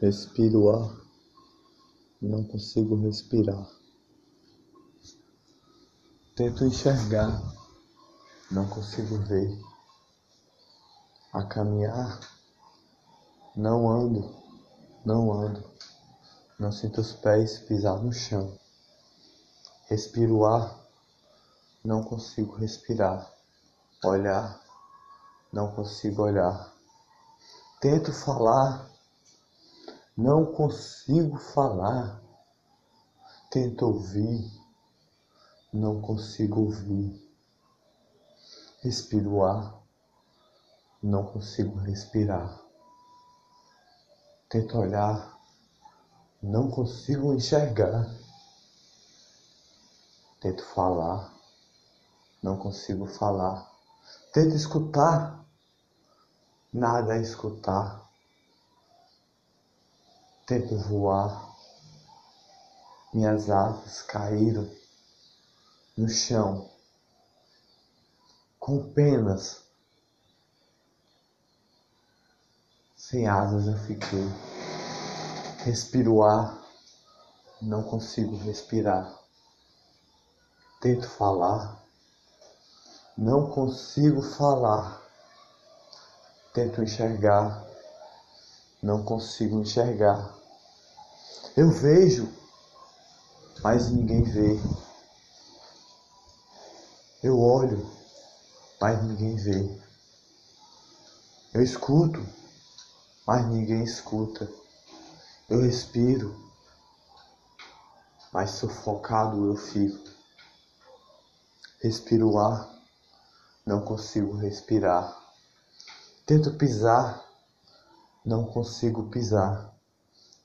Respiro o ar, não consigo respirar. Tento enxergar, não consigo ver. A caminhar, não ando, não ando. Não sinto os pés pisar no chão. Respiro o ar, não consigo respirar. Olhar, não consigo olhar. Tento falar, não consigo falar. Tento ouvir, não consigo ouvir. Respiro o ar, não consigo respirar. Tento olhar, não consigo enxergar. Tento falar, não consigo falar. Tento escutar, nada é escutar. Tento voar, minhas asas caíram no chão, com penas. Sem asas eu fiquei. Respiro ar, não consigo respirar. Tento falar, não consigo falar. Tento enxergar, não consigo enxergar. Eu vejo, mas ninguém vê. Eu olho, mas ninguém vê. Eu escuto, mas ninguém escuta. Eu respiro, mas sufocado eu fico. Respiro o ar, não consigo respirar. Tento pisar, não consigo pisar.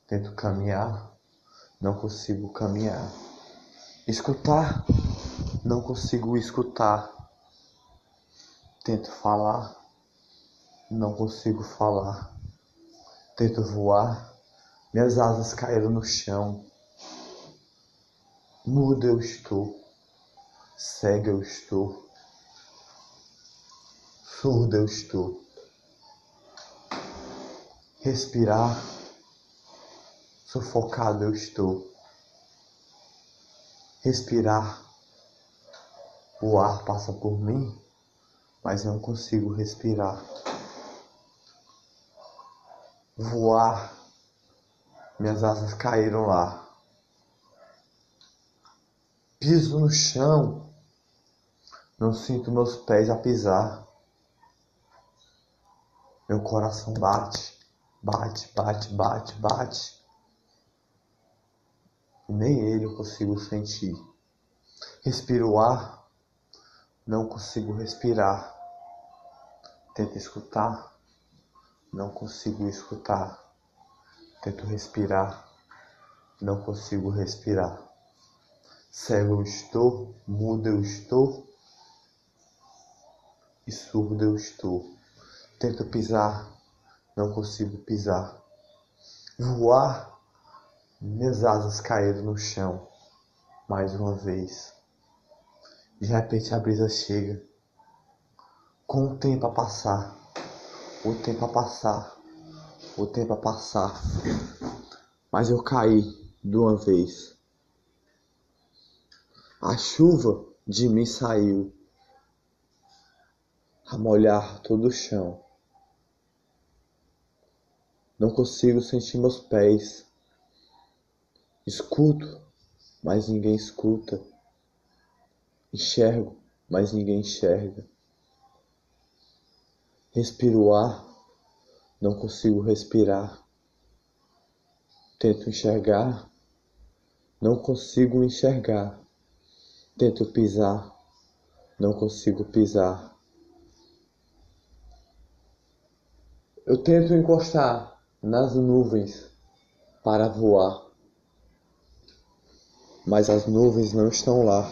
Tento caminhar, não consigo caminhar. Escutar, não consigo escutar. Tento falar, não consigo falar. Tento voar, minhas asas caíram no chão. Mudo eu estou, cego eu estou, surdo eu estou. Respirar, sufocado eu estou. Respirar, o ar passa por mim, mas não consigo respirar. Voar, minhas asas caíram lá. Piso no chão. Não sinto meus pés a pisar. Meu coração bate, bate, bate, bate, bate. E nem ele consigo sentir. Respiro o ar, não consigo respirar. Tento escutar, não consigo escutar. Tento respirar, não consigo respirar. Cego eu estou, mudo eu estou e surdo eu estou. Tento pisar, não consigo pisar. Voar, minhas asas caíram no chão mais uma vez. De repente a brisa chega, com o tempo a passar, o tempo a passar o tempo a passar, mas eu caí de uma vez. A chuva de mim saiu a molhar todo o chão. Não consigo sentir meus pés. Escuto, mas ninguém escuta. Enxergo, mas ninguém enxerga. Respiro ar, não consigo respirar. Tento enxergar, não consigo enxergar. Tento pisar, não consigo pisar. Eu tento encostar nas nuvens para voar, mas as nuvens não estão lá.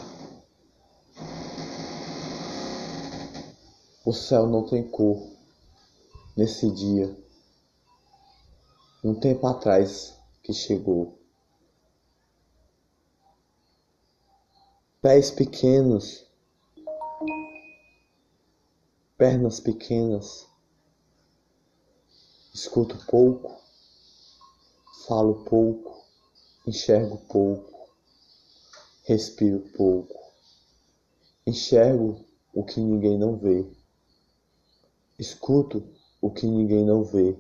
O céu não tem cor nesse dia, um tempo atrás que chegou. Pés pequenos, pernas pequenas, escuto pouco, falo pouco, enxergo pouco, respiro pouco, enxergo o que ninguém não vê, escuto o que ninguém não vê,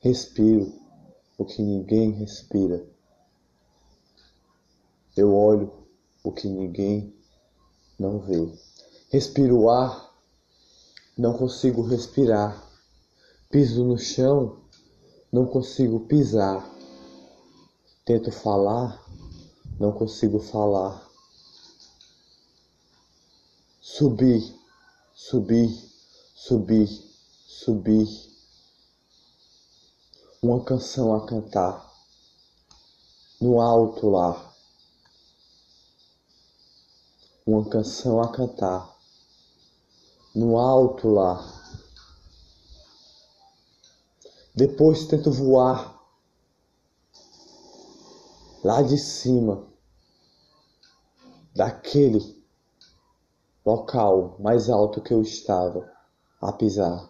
respiro o que ninguém respira. Eu olho o que ninguém não vê. Respiro o ar, não consigo respirar. Piso no chão, não consigo pisar. Tento falar, não consigo falar. Subir, subir, subir, subir. Uma canção a cantar no alto lá uma canção a cantar no alto lá. Depois tento voar lá de cima daquele local mais alto que eu estava a pisar.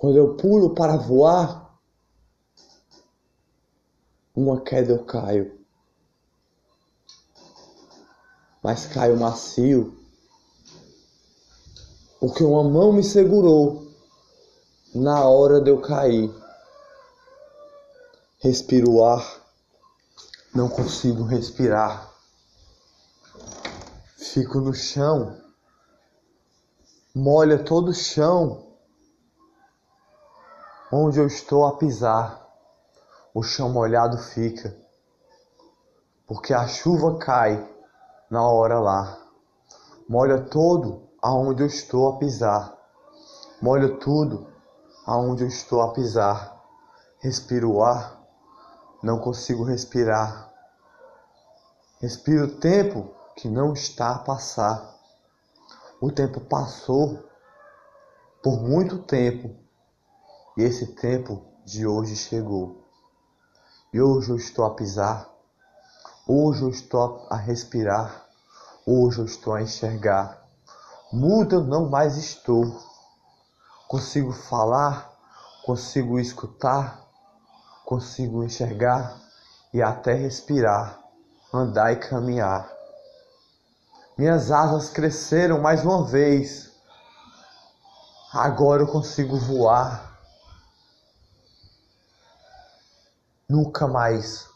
Quando eu pulo para voar, uma queda eu caio mas caio macio, porque uma mão me segurou na hora de eu cair. Respiro o ar, não consigo respirar. Fico no chão, molha todo o chão onde eu estou a pisar. O chão molhado fica, porque a chuva cai na hora lá. Molha todo aonde eu estou a pisar. Molha tudo aonde eu estou a pisar. Respiro o ar, não consigo respirar. Respiro o tempo que não está a passar. O tempo passou por muito tempo e esse tempo de hoje chegou. E hoje eu estou a pisar Hoje eu estou a respirar, hoje eu estou a enxergar. Muda eu não mais estou. Consigo falar, consigo escutar, consigo enxergar e até respirar, andar e caminhar. Minhas asas cresceram mais uma vez. Agora eu consigo voar. Nunca mais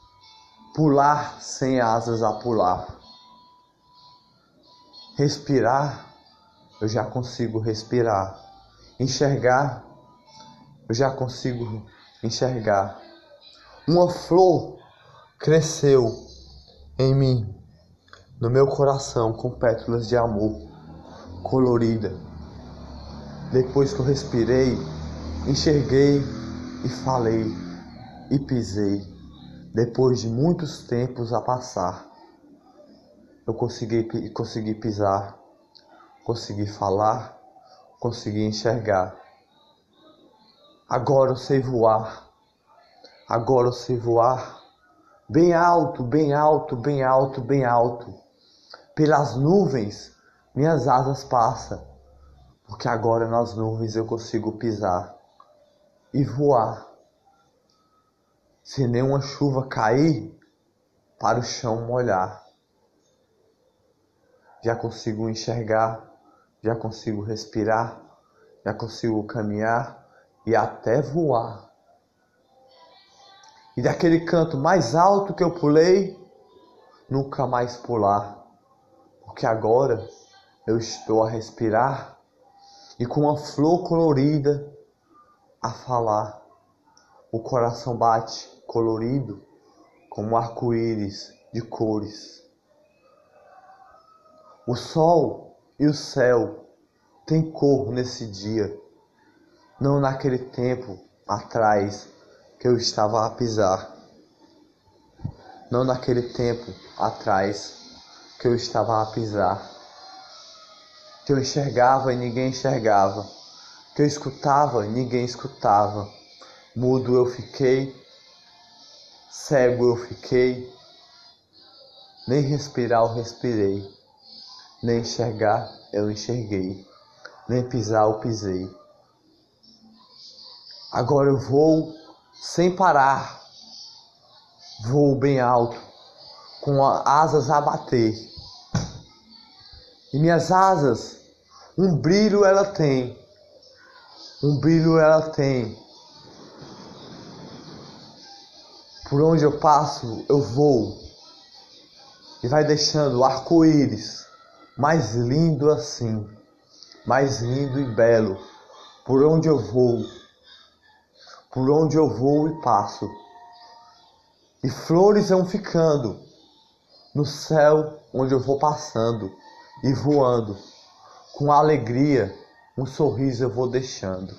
pular sem asas a pular. Respirar, eu já consigo respirar. Enxergar, eu já consigo enxergar. Uma flor cresceu em mim, no meu coração, com pétalas de amor, colorida. Depois que eu respirei, enxerguei e falei e pisei. Depois de muitos tempos a passar, eu consegui, consegui pisar, consegui falar, consegui enxergar. Agora eu sei voar, agora sei voar, bem alto, bem alto, bem alto, bem alto. Pelas nuvens minhas asas passam, porque agora nas nuvens eu consigo pisar e voar sem nenhuma chuva cair para o chão molhar. Já consigo enxergar, já consigo respirar, já consigo caminhar e até voar. E daquele canto mais alto que eu pulei, nunca mais pular, porque agora eu estou a respirar e com uma flor colorida a falar. O coração bate colorido como um arco-íris de cores. O sol e o céu têm cor nesse dia, não naquele tempo atrás que eu estava a pisar, não naquele tempo atrás que eu estava a pisar, que eu enxergava e ninguém enxergava, que eu escutava e ninguém escutava, mudo eu fiquei Cego eu fiquei, nem respirar eu respirei, nem enxergar eu enxerguei, nem pisar eu pisei. Agora eu vou sem parar. Voo bem alto, com asas a bater. E minhas asas, um brilho ela tem, um brilho ela tem. Por onde eu passo, eu vou. E vai deixando arco-íris mais lindo assim, mais lindo e belo. Por onde eu vou, por onde eu vou e passo. E flores vão ficando no céu onde eu vou passando e voando. Com alegria, um sorriso eu vou deixando.